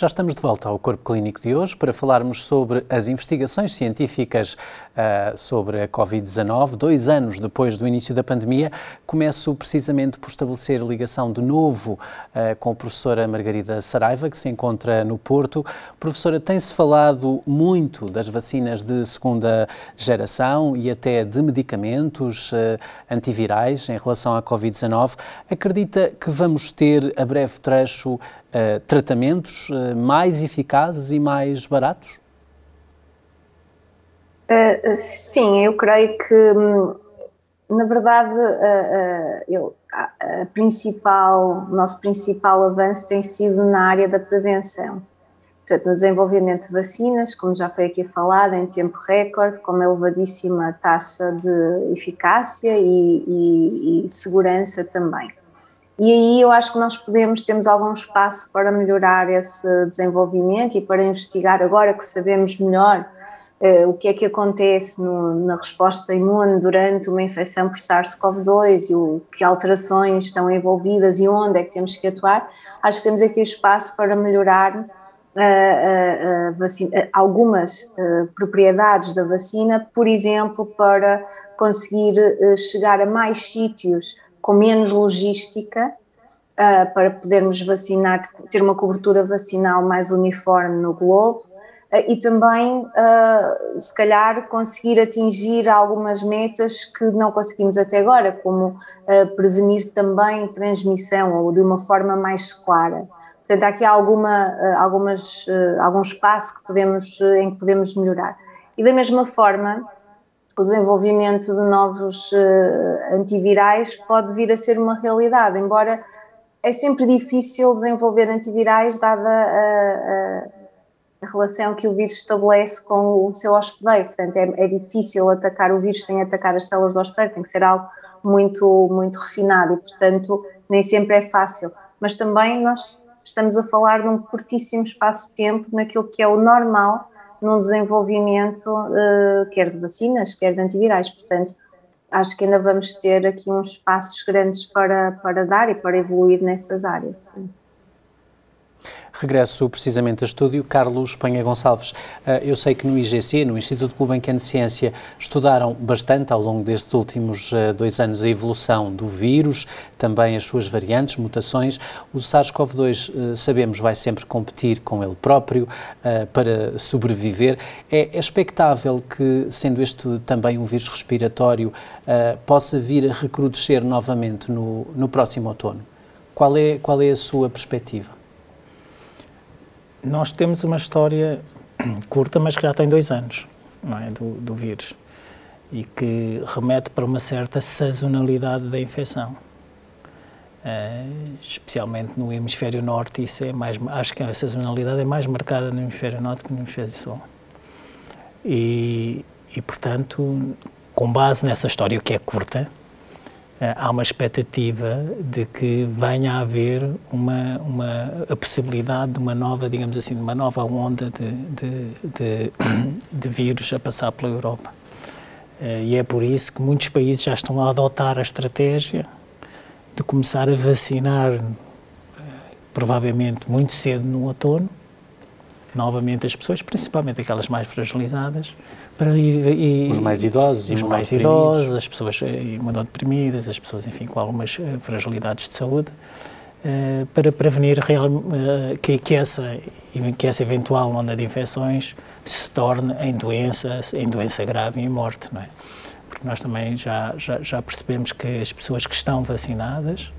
Já estamos de volta ao Corpo Clínico de hoje para falarmos sobre as investigações científicas uh, sobre a Covid-19. Dois anos depois do início da pandemia, começo precisamente por estabelecer ligação de novo uh, com a professora Margarida Saraiva, que se encontra no Porto. Professora, tem-se falado muito das vacinas de segunda geração e até de medicamentos uh, antivirais em relação à Covid-19. Acredita que vamos ter a breve trecho uh, tratamentos uh, mais eficazes e mais baratos? Uh, sim, eu creio que, hum, na verdade, eu, a, a principal, o nosso principal avanço tem sido na área da prevenção. Portanto, no desenvolvimento de vacinas, como já foi aqui falado, em tempo recorde, com uma elevadíssima taxa de eficácia e, e, e segurança também. E aí eu acho que nós podemos, temos algum espaço para melhorar esse desenvolvimento e para investigar, agora que sabemos melhor uh, o que é que acontece no, na resposta imune durante uma infecção por SARS-CoV-2 e o, que alterações estão envolvidas e onde é que temos que atuar, acho que temos aqui espaço para melhorar uh, uh, vacina, algumas propriedades da vacina, por exemplo, para conseguir chegar a mais sítios com menos logística uh, para podermos vacinar, ter uma cobertura vacinal mais uniforme no globo uh, e também, uh, se calhar, conseguir atingir algumas metas que não conseguimos até agora, como prevenir também transmissão ou de uma forma mais clara. Portanto, há aqui alguma, algumas, algum espaço que podemos, em que podemos melhorar. E da mesma forma, o desenvolvimento de novos uh, antivirais pode vir a ser uma realidade, embora é sempre difícil desenvolver antivirais dada a, a, a relação que o vírus estabelece com o seu hospedeiro, portanto é, é, difícil atacar o vírus sem atacar as células do hospedeiro, tem que ser algo muito, muito refinado e portanto nem sempre é fácil, mas também nós estamos a falar de um curtíssimo espaço de tempo naquilo que é o normal no desenvolvimento, uh, quer de vacinas, quer de antivirais. Portanto, acho que ainda vamos ter aqui uns passos grandes para, para dar e para evoluir nessas áreas. Sim. Regresso precisamente a estúdio. Carlos Penha Gonçalves, eh, eu sei que no IGC, no Instituto Gulbenkian de Ciência, estudaram bastante ao longo destes últimos eh, dois anos a evolução do vírus, também as suas variantes, mutações. O SARS-CoV-2, eh, sabemos, vai sempre competir com ele próprio para sobreviver. É expectável que, sendo este também um vírus respiratório, possa vir a recrudescer novamente no, no próximo outono? Qual é, qual é a sua perspectiva? Nós temos uma história curta, mas que já tem dois anos, não é, do, do vírus, e que remete para uma certa sazonalidade da infecção. Uh, especialmente no hemisfério norte, isso é mais, acho que a sazonalidade é mais marcada no hemisfério norte que no hemisfério sul. E, e portanto, com base nessa história que é curta, há uma expectativa de que venha a haver uma, uma, a possibilidade de uma nova, digamos assim, de uma nova onda de, de, de, de vírus a passar pela Europa. Eh, e é por isso que muitos países já estão a adotar a estratégia de começar a vacinar, eh, provavelmente muito cedo no outono, novamente as pessoas, principalmente aquelas mais fragilizadas, para e, os mais idosos, os mais idosos, as pessoas eh, imunodeprimidas, as pessoas, enfim, com algumas eh, fragilidades de saúde, uh, para prevenir real, uh, que, que, essa, que essa eventual onda de infecções se torne em doença, em doença grave e em morte, não é? Porque nós também já, já, já percebemos que as pessoas que estão vacinadas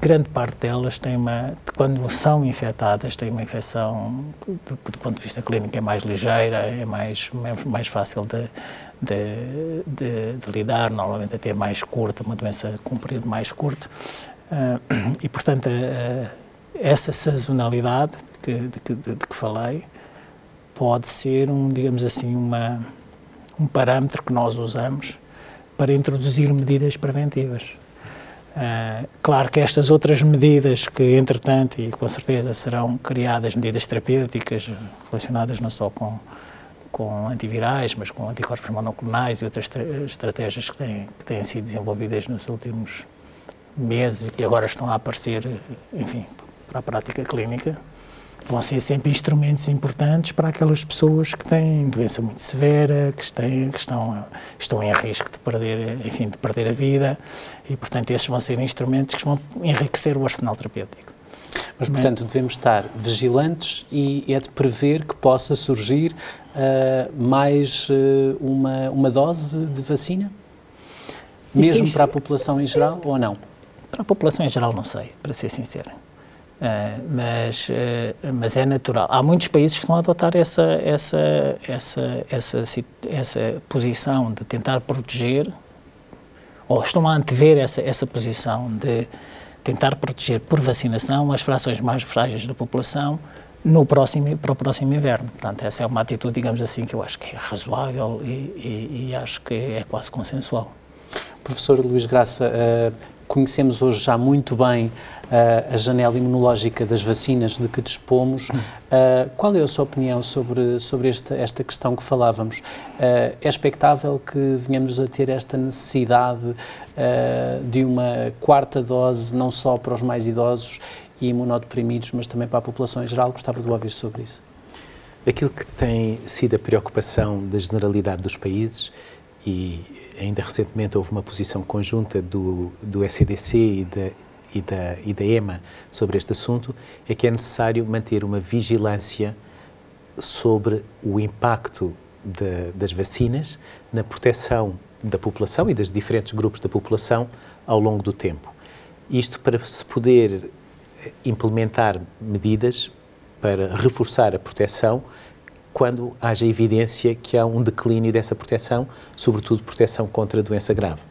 grande parte delas tem uma, quando são infectadas, têm uma infecção, do, do ponto de vista clínico, é mais ligeira, é mais, mais fácil de, de, de, de lidar, normalmente até mais curta, uma doença com um período mais curto. Uh, e, portanto, uh, essa sazonalidade de, de, de, que falei pode ser, um, digamos assim, uma, um parâmetro que nós usamos para introduzir medidas preventivas. Uh, claro que estas outras medidas que, entretanto, e com certeza serão criadas medidas terapêuticas relacionadas não só com, com antivirais, mas com anticorpos monoclonais e outras estratégias que têm, que têm sido desenvolvidas nos últimos meses e que agora estão a aparecer, enfim, para a prática clínica, vão ser sempre instrumentos importantes para aquelas pessoas que têm doença muito severa, que, têm, que estão, estão em risco de perder, enfim, de perder a vida e, portanto, esses vão ser instrumentos que vão enriquecer o arsenal terapêutico. Mas, portanto, devemos estar vigilantes e é de prever que possa surgir uh, mais uh, uma, uma dose de vacina? Mesmo isso, isso, para a população em geral ou não? Para a população em geral, não sei, para ser sincero. Uh, mas, uh, mas é natural. Há muitos países que estão a adotar essa, essa, essa, essa, essa posição de tentar proteger, ou estão a antever essa, essa posição de tentar proteger por vacinação as frações mais frágeis da população no próximo, para o próximo inverno. Portanto, essa é uma atitude, digamos assim, que eu acho que é razoável e, e, e acho que é quase consensual. Professor Luís Graça, uh, conhecemos hoje já muito bem a janela imunológica das vacinas de que dispomos. Uh, qual é a sua opinião sobre, sobre esta, esta questão que falávamos? Uh, é expectável que venhamos a ter esta necessidade de uma quarta dose, não só para os mais idosos e imunodeprimidos, mas também para a população em geral? Gostava de ouvir sobre isso. Aquilo que tem sido a preocupação da generalidade dos países e ainda recentemente houve uma posição conjunta do, do SCDC e da, e da, e da EMA sobre este assunto, é que é necessário manter uma vigilância sobre o impacto de, das vacinas na proteção da população e dos diferentes grupos da população ao longo do tempo. Isto para se poder implementar medidas para reforçar a proteção quando haja evidência que há um declínio dessa proteção, sobretudo proteção contra a doença grave.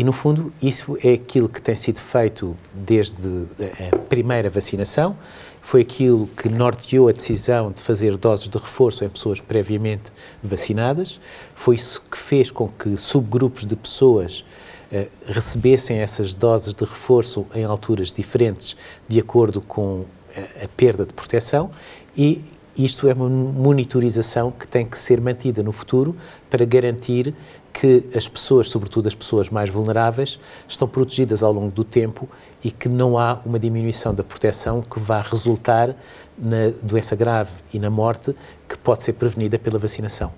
E, no fundo, isso é aquilo que tem sido feito desde a primeira vacinação, foi aquilo que norteou a decisão de fazer doses de reforço em pessoas previamente vacinadas, foi isso que fez com que subgrupos de pessoas eh, recebessem essas doses de reforço em alturas diferentes, de acordo com eh, a perda de proteção, e isto é uma monitorização que tem que ser mantida no futuro para garantir que as pessoas, sobretudo as pessoas mais vulneráveis, estão protegidas ao longo do tempo e que não há uma diminuição da proteção que vá resultar na doença grave e na morte que pode ser prevenida pela vacinação.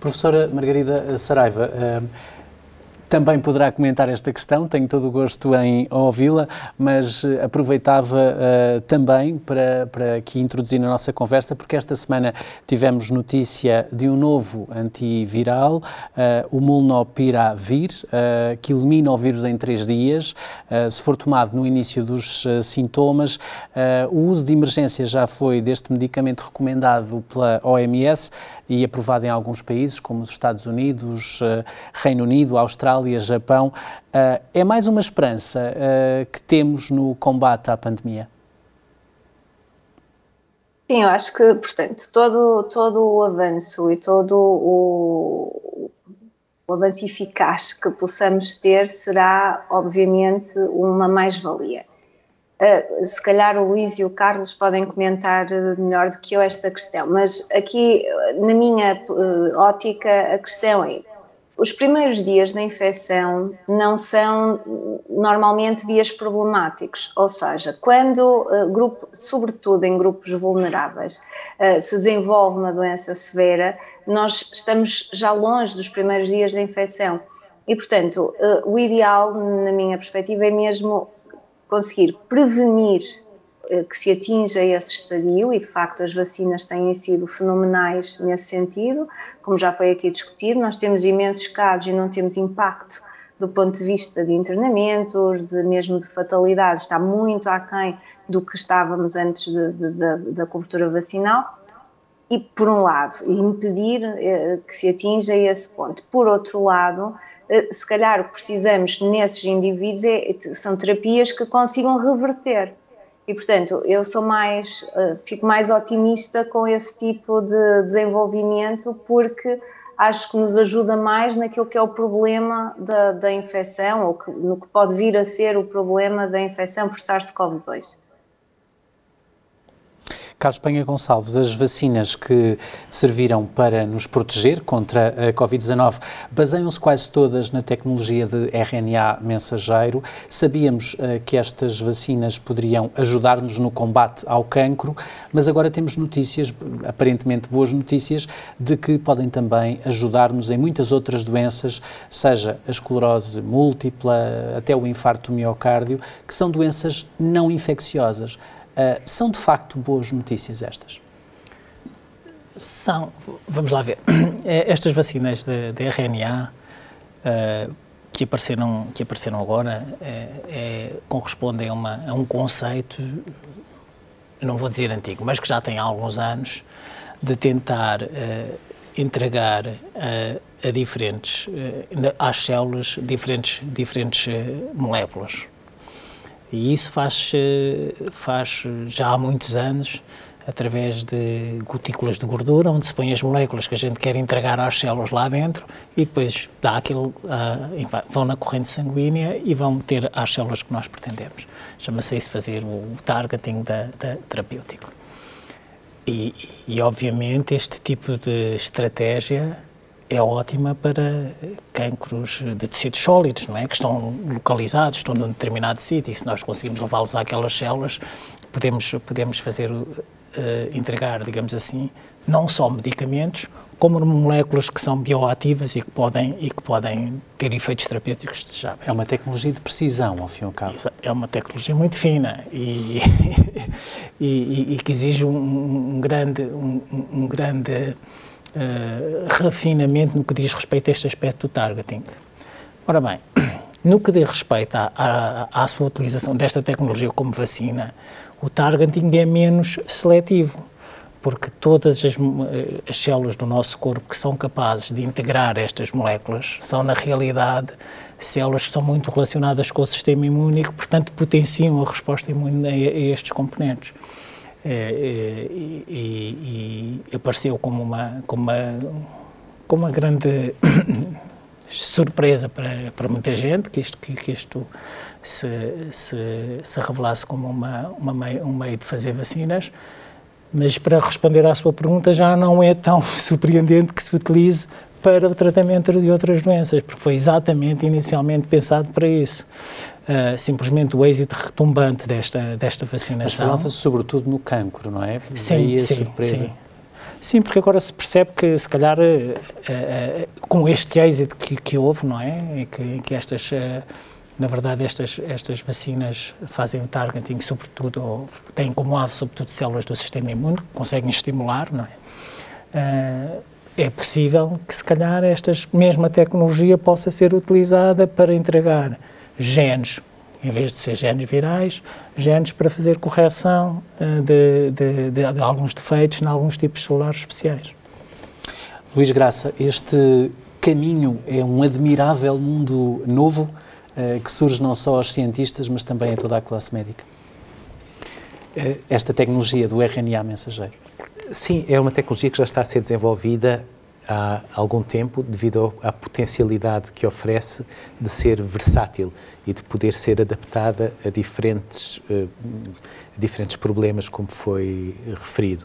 Professora Margarida Saraiva, uh também poderá comentar esta questão, tenho todo o gosto em ouvi-la, mas uh, aproveitava uh, também para, para aqui introduzir na nossa conversa, porque esta semana tivemos notícia de um novo antiviral, uh, o Molnupiravir, que elimina o vírus em três dias, se for tomado no início dos sintomas. o uso de emergência já foi deste medicamento recomendado pela OMS, e aprovado em alguns países, como os Estados Unidos, uh, Reino Unido, Austrália, Japão. Uh, é mais uma esperança uh, que temos no combate à pandemia? Sim, eu acho que, portanto, todo, todo o avanço e todo o, o avanço eficaz que possamos ter será, obviamente, uma mais-valia. Se calhar o Luís e o Carlos podem comentar melhor do que eu esta questão, mas aqui, na minha uh, ótica, a questão é: os primeiros dias da infecção não são normalmente dias problemáticos, ou seja, quando, uh, grupo, sobretudo em grupos vulneráveis, se desenvolve uma doença severa, nós estamos já longe dos primeiros dias da infecção. E, portanto, o ideal, na minha perspectiva, é mesmo conseguir prevenir eh, que se atinja esse estadio, e de facto as vacinas têm sido fenomenais nesse sentido, como já foi aqui discutido, nós temos imensos casos e não temos impacto do ponto de vista de internamentos, de mesmo de fatalidades, está muito aquém do que estávamos antes de, de, de, da cobertura vacinal, e por um lado, impedir eh, que se atinja esse ponto. Por outro lado, eh, se calhar o que precisamos nesses indivíduos é, são terapias que consigam reverter. E, portanto, eu sou mais, eh, fico mais otimista com esse tipo de desenvolvimento porque acho que nos ajuda mais naquilo que é o problema da, da infecção ou que, no que pode vir a ser o problema da infecção por SARS-CoV-2. Carlos Penha Gonçalves, as vacinas que serviram para nos proteger contra a Covid-19 baseiam-se quase todas na tecnologia de RNA mensageiro. Sabíamos uh, que estas vacinas poderiam ajudar-nos no combate ao cancro, mas agora temos notícias, aparentemente boas notícias, de que podem também ajudar-nos em muitas outras doenças, seja a esclerose múltipla, até o infarto miocárdio, que são doenças não infecciosas. Uh, são de facto boas notícias estas? São, vamos lá ver. É, estas vacinas de, de RNA uh, que, apareceram, que apareceram agora é, é, correspondem a, uma, a um conceito, não vou dizer antigo, mas que já tem alguns anos, de tentar uh, entregar a diferentes, às células, diferentes, diferentes moléculas. E isso faz, faz já há muitos anos, através de gotículas de gordura, onde se põem as moléculas que a gente quer entregar às células lá dentro e depois dá aquilo, uh, vão na corrente sanguínea e vão ter às células que nós pretendemos. Chama-se isso fazer o targeting da, da terapêutico. E, e, obviamente, este tipo de estratégia é ótima para cancros de tecidos sólidos, não é? Que estão localizados, estão num determinado sítio, e se nós conseguimos levá-los àquelas células, podemos, podemos fazer, uh, entregar, digamos assim, não só medicamentos, como moléculas que são bioativas e que podem, e que podem ter efeitos terapêuticos desejáveis. É uma tecnologia de precisão, ao fim e ao cabo. É uma tecnologia muito fina e, e, e que exige um, um grande, um, um grande uh, refinamento no que diz respeito a este aspecto do targeting. Ora bem, no que diz respeito à, à, à sua utilização desta tecnologia como vacina, o targeting é menos seletivo porque todas as, eh, as, células do nosso corpo que são capazes de integrar estas moléculas são, na realidade, células que são muito relacionadas com o sistema imune e que, portanto, potenciam a resposta imune a, a estes componentes. É, é, e, e, apareceu como uma, como uma, como uma grande surpresa para, para muita gente que isto, que, que isto se, se, se revelasse como uma, uma um meio de fazer vacinas, mas para responder à sua pergunta já não é tão surpreendente que se utilize para o tratamento de outras doenças, porque foi exatamente inicialmente pensado para isso uh, simplesmente o êxito retumbante desta, desta vacinação. Mas falava-se sobretudo no cancro, não é? Sim, a sim, surpresa. sim. Sim, porque agora se percebe que, se calhar, uh, uh, com este êxito que, que, houve, não é? E que, que estas, uh, na verdade, estas, estas vacinas fazem o targeting, sobretudo, ou têm como alvo, sobretudo, células do sistema imune, conseguem estimular, não é? é possível que, se calhar, esta mesma tecnologia possa ser utilizada para entregar genes, em vez de ser genes virais, genes para fazer correção uh, de, de, de, de, alguns defeitos em alguns tipos celulares especiais. Luís Graça, este caminho é um admirável mundo novo uh, que surge não só aos cientistas, mas também a toda a classe médica. Eh, esta tecnologia do RNA mensageiro. Sim, é uma tecnologia que já está a ser desenvolvida há algum tempo devido à potencialidade que oferece de ser versátil e de poder ser adaptada a diferentes, uh, diferentes problemas, como foi referido.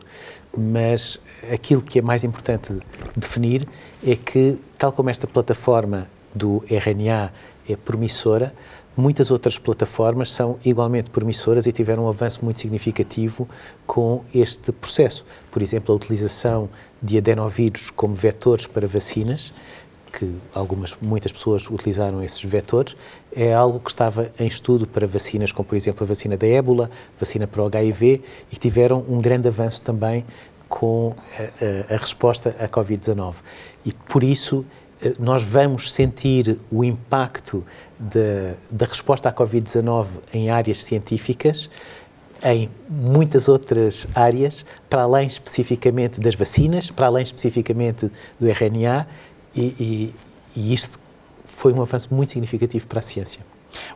Mas aquilo que é mais importante definir é que, tal como esta plataforma do RNA é promissora, Muitas outras plataformas são igualmente promissoras e tiveram um avanço muito significativo com este processo. Por exemplo, a utilização de adenovírus como vetores para vacinas, que algumas, muitas pessoas utilizaram esses vetores, é algo que estava em estudo para vacinas, como por exemplo a vacina da ébola, vacina para o HIV, e tiveram um grande avanço também com a, a, a resposta à Covid-19. E por isso eh, nós vamos sentir o impacto de, da resposta à Covid-19 em áreas científicas, em muitas outras áreas, para além especificamente das vacinas, para além especificamente do RNA, e, e, e isto foi um avanço muito significativo para a ciência.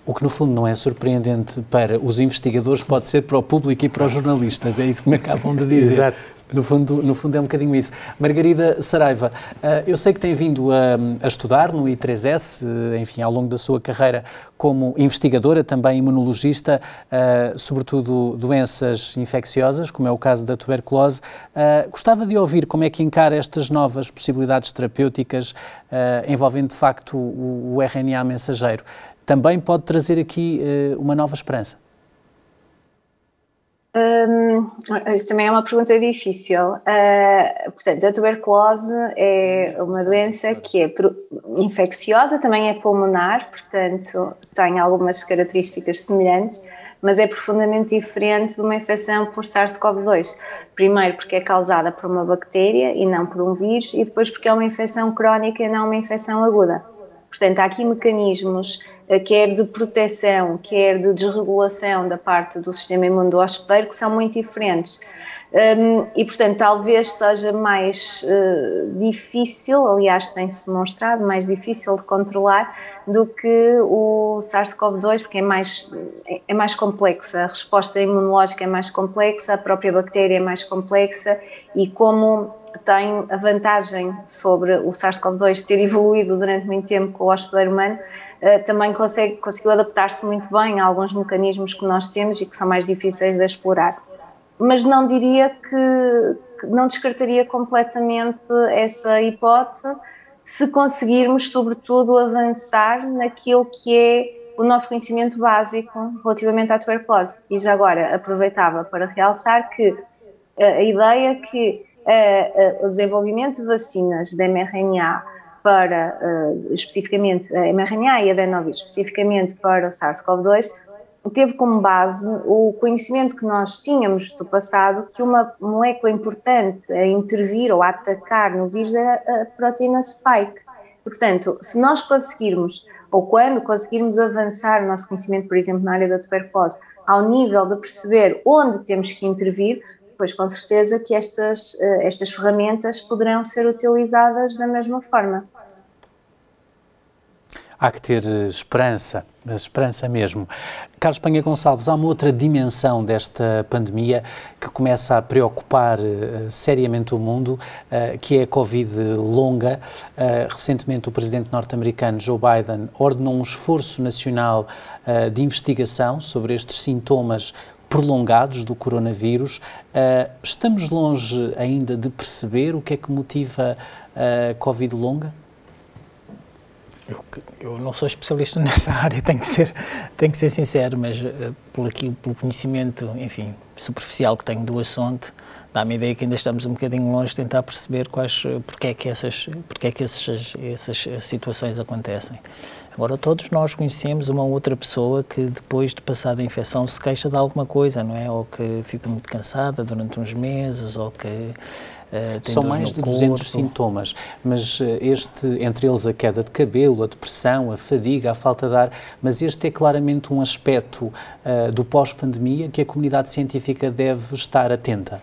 O que, no fundo, não é surpreendente para os investigadores, pode ser para o público e para os jornalistas, é isso que me acabam de dizer. Exato. No fundo, no fundo é um bocadinho isso. Margarida Saraiva, eh, eu sei que tem vindo a, a, estudar no I3S, eh, enfim, ao longo da sua carreira como investigadora, também imunologista, eh, sobretudo doenças infecciosas, como é o caso da tuberculose. Gostava de ouvir como é que encara estas novas possibilidades terapêuticas envolvendo, de facto, o, o RNA mensageiro. Também pode trazer aqui uma nova esperança. Um, isso também é uma pergunta difícil. Uh, portanto, a tuberculose é uma doença que é infecciosa, também é pulmonar, portanto, tem algumas características semelhantes, mas é profundamente diferente de uma infecção por SARS-CoV-2. Primeiro, porque é causada por uma bactéria e não por um vírus, e depois, porque é uma infecção crónica e não uma infecção aguda. Portanto, há aqui mecanismos quer de proteção, quer de desregulação da parte do sistema imune do hospedeiro, que são muito diferentes. Um, e, portanto, talvez seja mais uh, difícil, aliás, tem-se demonstrado mais difícil de controlar do que o SARS-CoV-2, porque é mais, é mais complexa, a resposta imunológica é mais complexa, a própria bactéria é mais complexa e como tem a vantagem sobre o SARS-CoV-2 ter evoluído durante muito tempo com o hospedeiro humano, também consegue, conseguiu adaptar-se muito bem a alguns mecanismos que nós temos e que são mais difíceis de explorar. Mas não diria que, não descartaria completamente essa hipótese se conseguirmos, sobretudo, avançar naquilo que é o nosso conhecimento básico relativamente à tuberculose. E já agora aproveitava para realçar que a ideia que o desenvolvimento de vacinas de mRNA para, uh, especificamente, a mRNA e adenovírus, especificamente para o SARS-CoV-2, teve como base o conhecimento que nós tínhamos do passado que uma molécula importante a intervir ou a atacar no vírus era a proteína spike. Portanto, se nós conseguirmos, ou quando conseguirmos avançar o nosso conhecimento, por exemplo, na área da tuberculose, ao nível de perceber onde temos que intervir, depois com certeza que estas, eh, estas ferramentas poderão ser utilizadas da mesma forma há que ter eh, esperança, esperança mesmo. Carlos Panha Gonçalves, há uma outra dimensão desta pandemia que começa a preocupar uh, seriamente o mundo, uh, que é a Covid longa. Uh, recentemente, o presidente norte-americano Joe Biden ordenou um esforço nacional de investigação sobre estes sintomas prolongados do coronavírus. estamos longe ainda de perceber o que é que motiva a Covid longa? Eu, eu, não sou especialista nessa área, tenho que ser, tenho que ser sincero, mas uh, por aqui, pelo conhecimento, enfim, superficial que tenho do assunto, dá-me a ideia que ainda estamos um bocadinho longe de tentar perceber quais, eh, porque é que essas, porque é que essas, essas situações acontecem. Agora, todos nós conhecemos uma outra pessoa que depois de passar a infecção se queixa de alguma coisa, não é? Ou que fica muito cansada durante uns meses, ou que Uh, São mais de 200 corpo. sintomas, mas uh, este, entre eles a queda de cabelo, a depressão, a fadiga, a falta de ar, mas este é claramente um aspecto uh, do pós-pandemia que a comunidade científica deve estar atenta.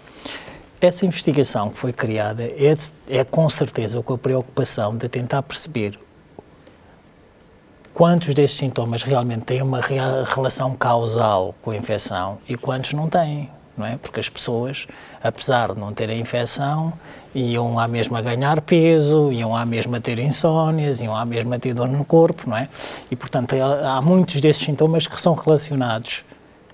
Essa investigação que foi criada é, é com certeza com a preocupação de tentar perceber quantos destes sintomas realmente têm uma relação causal com a infecção e quantos não têm não é? Porque as pessoas, apesar de não terem infecção, iam à mesma ganhar peso, iam à mesma ter insónias, iam à mesma ter dor no corpo, não é? E, portanto, há muitos desses sintomas que são relacionados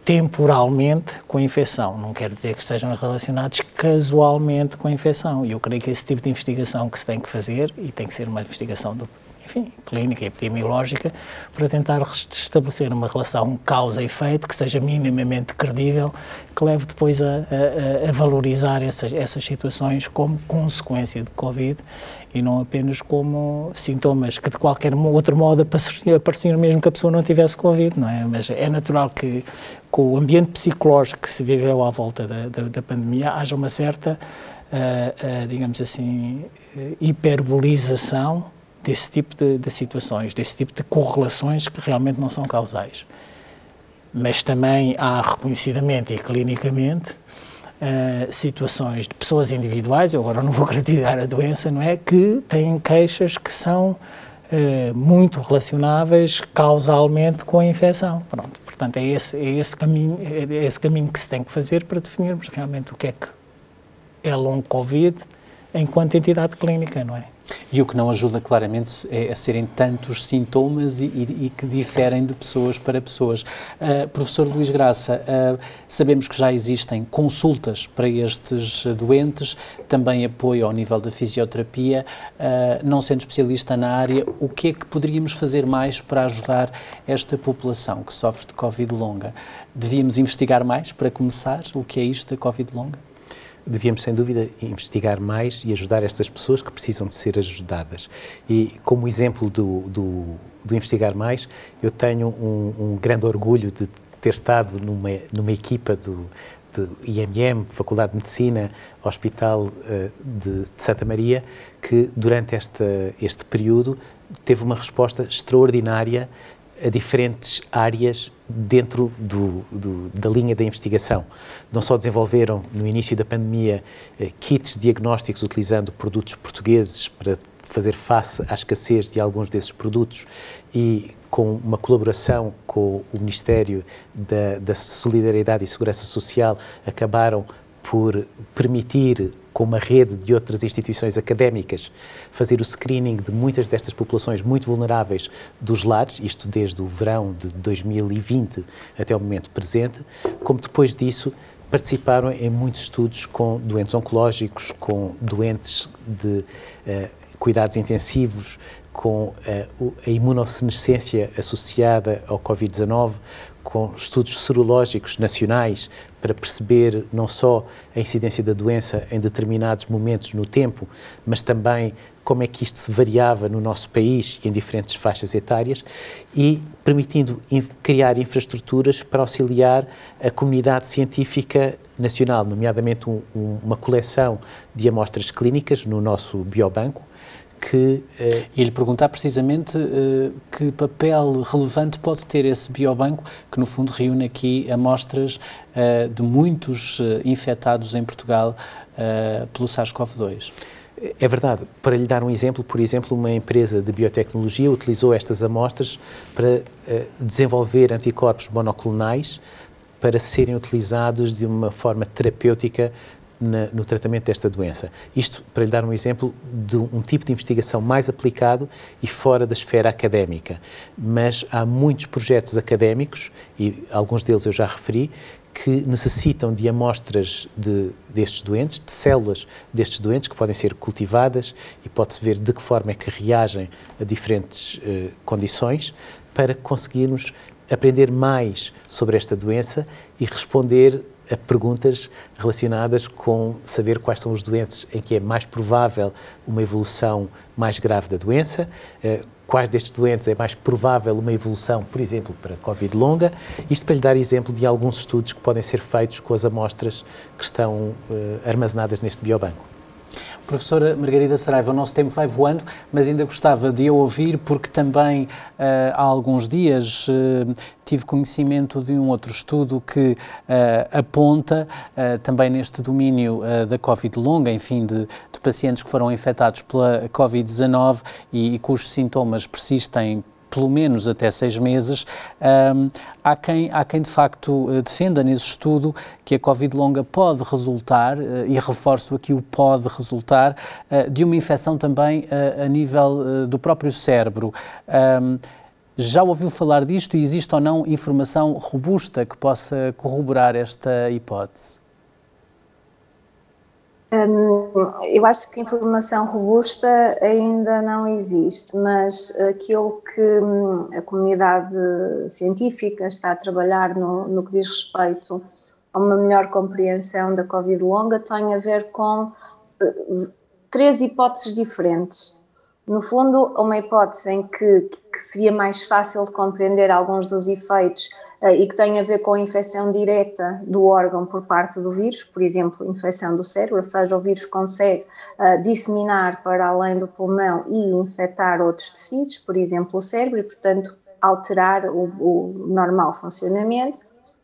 temporalmente com a infecção. Não quer dizer que estejam relacionados casualmente com a infecção. E eu creio que esse tipo de investigação que se tem que fazer, e tem que ser uma investigação do enfim, clínica epidemiológica, para tentar estabelecer uma relação causa-efeito que seja minimamente credível, que leve depois a, a, a valorizar essas, essas situações como consequência de Covid e não apenas como sintomas que de qualquer outro modo apareciam mesmo que a pessoa não tivesse Covid, não é? Mas é natural que com o ambiente psicológico que se viveu à volta da, da, da pandemia haja uma certa, uh, uh, digamos assim, uh, hiperbolização desse tipo de, de, situações, desse tipo de correlações que realmente não são causais. Mas também há reconhecidamente e clinicamente uh, situações de pessoas individuais, eu agora não vou criticar a doença, não é? Que têm queixas que são uh, muito relacionáveis causalmente com a infecção. Pronto, portanto, é esse, é esse, caminho, é esse caminho que se tem que fazer para definirmos realmente o que é que é long Covid enquanto entidade clínica, não é? E o que não ajuda claramente é a serem tantos sintomas e, e, e que diferem de pessoas para pessoas. Uh, professor Luís Graça, uh, sabemos que já existem consultas para estes doentes, também apoio ao nível da fisioterapia. Uh, não sendo especialista na área, o que é que poderíamos fazer mais para ajudar esta população que sofre de Covid longa? Devíamos investigar mais para começar o que é isto da Covid longa? Devíamos, sem dúvida, investigar mais e ajudar estas pessoas que precisam de ser ajudadas. E, como exemplo do, do, do investigar mais, eu tenho um, um, grande orgulho de ter estado numa, numa equipa do, de IMM, Faculdade de Medicina, Hospital uh, de, de, Santa Maria, que durante esta, este período teve uma resposta extraordinária a diferentes áreas dentro do, do, da linha da investigação. Não só desenvolveram, no início da pandemia, eh, kits diagnósticos utilizando produtos portugueses para fazer face à escassez de alguns desses produtos e com uma colaboração com o Ministério da, da Solidariedade e Segurança Social acabaram por permitir, com uma rede de outras instituições académicas, fazer o screening de muitas destas populações muito vulneráveis dos lares, isto desde o verão de 2020 até o momento presente, como depois disso participaram em muitos estudos com doentes oncológicos, com doentes de uh, cuidados intensivos, com uh, a imunossenescência associada ao Covid-19, com estudos serológicos nacionais para perceber não só a incidência da doença em determinados momentos no tempo, mas também como é que isto se variava no nosso país e em diferentes faixas etárias e permitindo criar infraestruturas para auxiliar a comunidade científica nacional, nomeadamente um, um, uma coleção de amostras clínicas no nosso biobanco, que... Uh, e lhe perguntar precisamente uh, que papel relevante pode ter esse biobanco, que no fundo reúne aqui amostras uh, de muitos infectados em Portugal pelo SARS-CoV-2. É verdade. Para lhe dar um exemplo, por exemplo, uma empresa de biotecnologia utilizou estas amostras para desenvolver anticorpos monoclonais para serem utilizados de uma forma terapêutica na, no tratamento desta doença. Isto para lhe dar um exemplo de um tipo de investigação mais aplicado e fora da esfera académica. Mas há muitos projetos académicos, e alguns deles eu já referi, que necessitam de amostras de, destes doentes, de células destes doentes, que podem ser cultivadas e pode-se ver de que forma é que reagem a diferentes eh, condições, para conseguirmos aprender mais sobre esta doença e responder a perguntas relacionadas com saber quais são os doentes em que é mais provável uma evolução mais grave da doença, eh, quais destes doentes é mais provável uma evolução, por exemplo, para Covid longa. Isto para lhe dar exemplo de alguns estudos que podem ser feitos com as amostras que estão eh, armazenadas neste biobanco. Professora Margarida Saraiva, o nosso tempo vai voando, mas ainda gostava de eu ouvir, porque também uh, há alguns dias uh, tive conhecimento de um outro estudo que uh, aponta, também neste domínio da Covid longa, enfim, de, de, pacientes que foram infectados pela Covid-19 e, e cujos sintomas persistem pelo menos até seis meses. Um, há, quem, há quem de facto eh, defenda nesse estudo que a Covid longa pode resultar, uh, e reforço aqui o pode resultar, uh, de uma infecção também a nível do próprio cérebro. Um, já ouviu falar disto e existe ou não informação robusta que possa corroborar esta hipótese? Eu acho que informação robusta ainda não existe, mas aquilo que hum, a comunidade científica está a trabalhar no, no que diz respeito a uma melhor compreensão da Covid longa tem a ver com eh, três hipóteses diferentes. No fundo, uma hipótese em que, que seria mais fácil de compreender alguns dos efeitos e que tem a ver com a infecção direta do órgão por parte do vírus, por exemplo, infecção do cérebro, ou seja, o vírus consegue uh, disseminar para além do pulmão e infectar outros tecidos, por exemplo, o cérebro, e, portanto, alterar o, o normal funcionamento.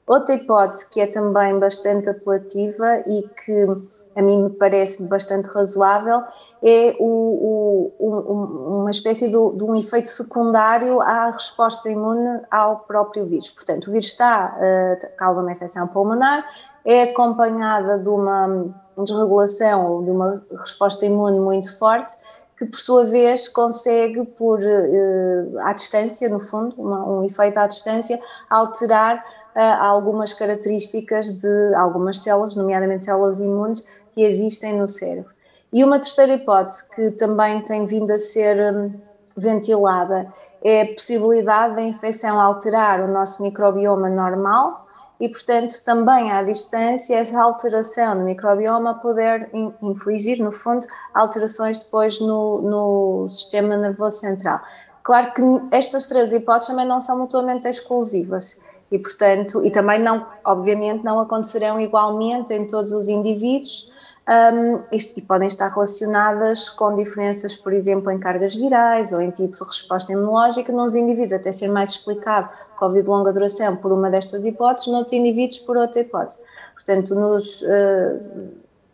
Outra hipótese que é também bastante apelativa e que a mim me parece bastante razoável é o, o, uma espécie de, de, um efeito secundário à resposta imune ao próprio vírus. Portanto, o vírus está, uh, causa uma infecção pulmonar, é acompanhada de uma desregulação ou de uma resposta imune muito forte, que por sua vez consegue, por uh, à distância, no fundo, uma, um efeito à distância, alterar uh, algumas características de algumas células, nomeadamente células imunes, que existem no cérebro. E uma terceira hipótese que também tem vindo a ser um, ventilada é a possibilidade da infecção alterar o nosso microbioma normal, e, portanto, também à distância, essa alteração no microbioma poder infligir, no fundo, alterações depois no, no sistema nervoso central. Claro que estas três hipóteses também não são mutuamente exclusivas e, portanto, e também não, obviamente, não acontecerão igualmente em todos os indivíduos, um, e podem estar relacionadas com diferenças, por exemplo, em cargas virais ou em tipos de resposta imunológica nos indivíduos, até ser mais explicado Covid de longa duração por uma destas hipóteses, noutros indivíduos por outra hipótese. Portanto, nos, uh,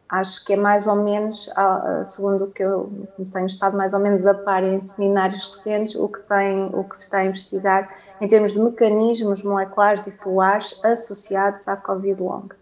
acho que é mais ou menos, uh, segundo o que eu tenho estado mais ou menos a par em seminários recentes, o que, tem, o que se está a investigar em termos de mecanismos moleculares e celulares associados à Covid longa.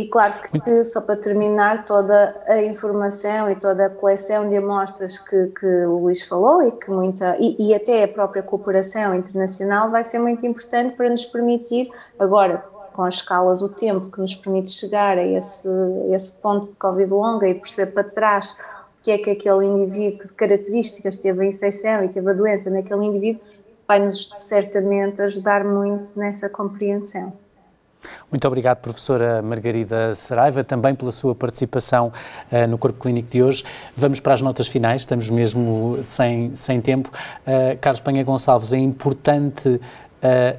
E claro que, só para terminar, toda a informação e toda a coleção de amostras que, que o Luís falou e que muita e, e, até a própria cooperação internacional vai ser muito importante para nos permitir, agora com a escala do tempo que nos permite chegar a esse, esse ponto de Covid longa e perceber para trás o que é que aquele indivíduo, que características teve a infecção e teve a doença naquele indivíduo, vai nos certamente ajudar muito nessa compreensão. Muito obrigado, professora Margarida Saraiva, também pela sua participação uh, no Corpo Clínico de hoje. Vamos para as notas finais, estamos mesmo sem, sem tempo. Uh, Carlos Penha Gonçalves, é importante uh,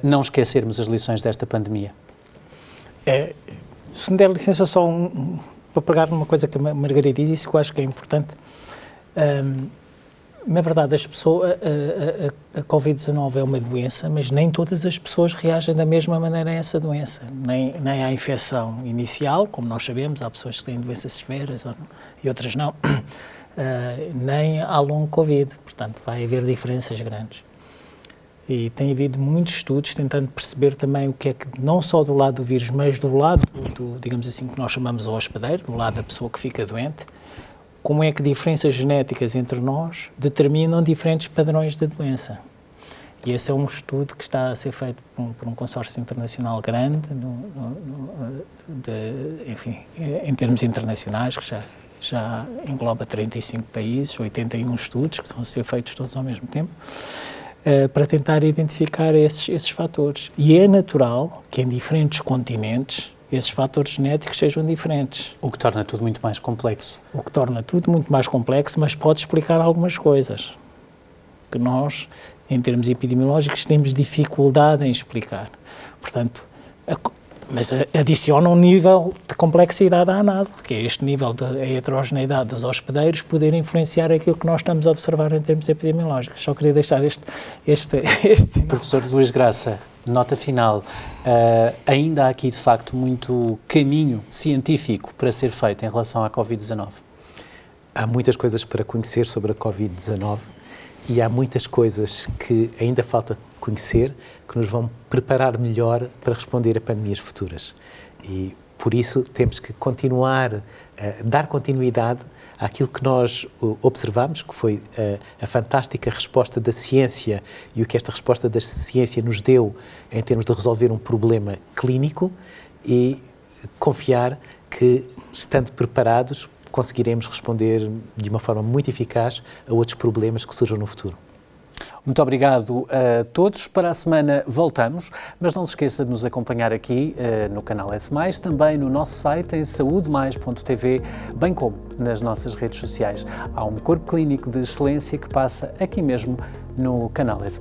não esquecermos as lições desta pandemia? É, se me der licença, só um, para pegar numa coisa que a Margarida disse, que eu acho que é importante. Um, na verdade, as pessoas, a, a, a Covid-19 é uma doença, mas nem todas as pessoas reagem da mesma maneira a essa doença. Nem, nem à infecção inicial, como nós sabemos, há pessoas que têm doenças severas e outras não, uh, nem ao longo Covid. Portanto, vai haver diferenças grandes. E tem havido muitos estudos tentando perceber também o que é que, não só do lado do vírus, mas do lado, do, digamos assim, que nós chamamos o hospedeiro, do lado da pessoa que fica doente, como é que diferenças genéticas entre nós determinam diferentes padrões da doença. E esse é um estudo que está a ser feito por um, por um consórcio internacional grande, no, no, de, enfim, em termos internacionais, que já, já engloba 35 países, 81 estudos, que a ser feitos todos ao mesmo tempo, uh, para tentar identificar esses, esses fatores. E é natural que em diferentes continentes esses fatores genéticos sejam diferentes. O que torna tudo muito mais complexo. O que torna tudo muito mais complexo, mas pode explicar algumas coisas que nós, em termos epidemiológicos, temos dificuldade em explicar. Portanto, mas adiciona um nível de complexidade à análise, que é este nível de heterogeneidade dos hospedeiros poder influenciar aquilo que nós estamos a observar em termos epidemiológicos. Só queria deixar este... este, este... Professor Luís Graça, nota final, uh, ainda há aqui de facto muito caminho científico para ser feito em relação à Covid-19? Há muitas coisas para conhecer sobre a Covid-19 e há muitas coisas que ainda falta conhecer que nos vão preparar melhor para responder a pandemias futuras. E por isso temos que continuar, uh, dar continuidade àquilo que nós observamos, que foi uh, a fantástica resposta da ciência e o que esta resposta da ciência nos deu em termos de resolver um problema clínico e confiar que, estando preparados, conseguiremos responder de uma forma muito eficaz a outros problemas que surjam no futuro. Muito obrigado a todos. Para a semana voltamos, mas não se esqueça de nos acompanhar aqui uh, no canal S, também no nosso site em saudemais.tv, bem como nas nossas redes sociais. Há um corpo clínico de excelência que passa aqui mesmo no canal S.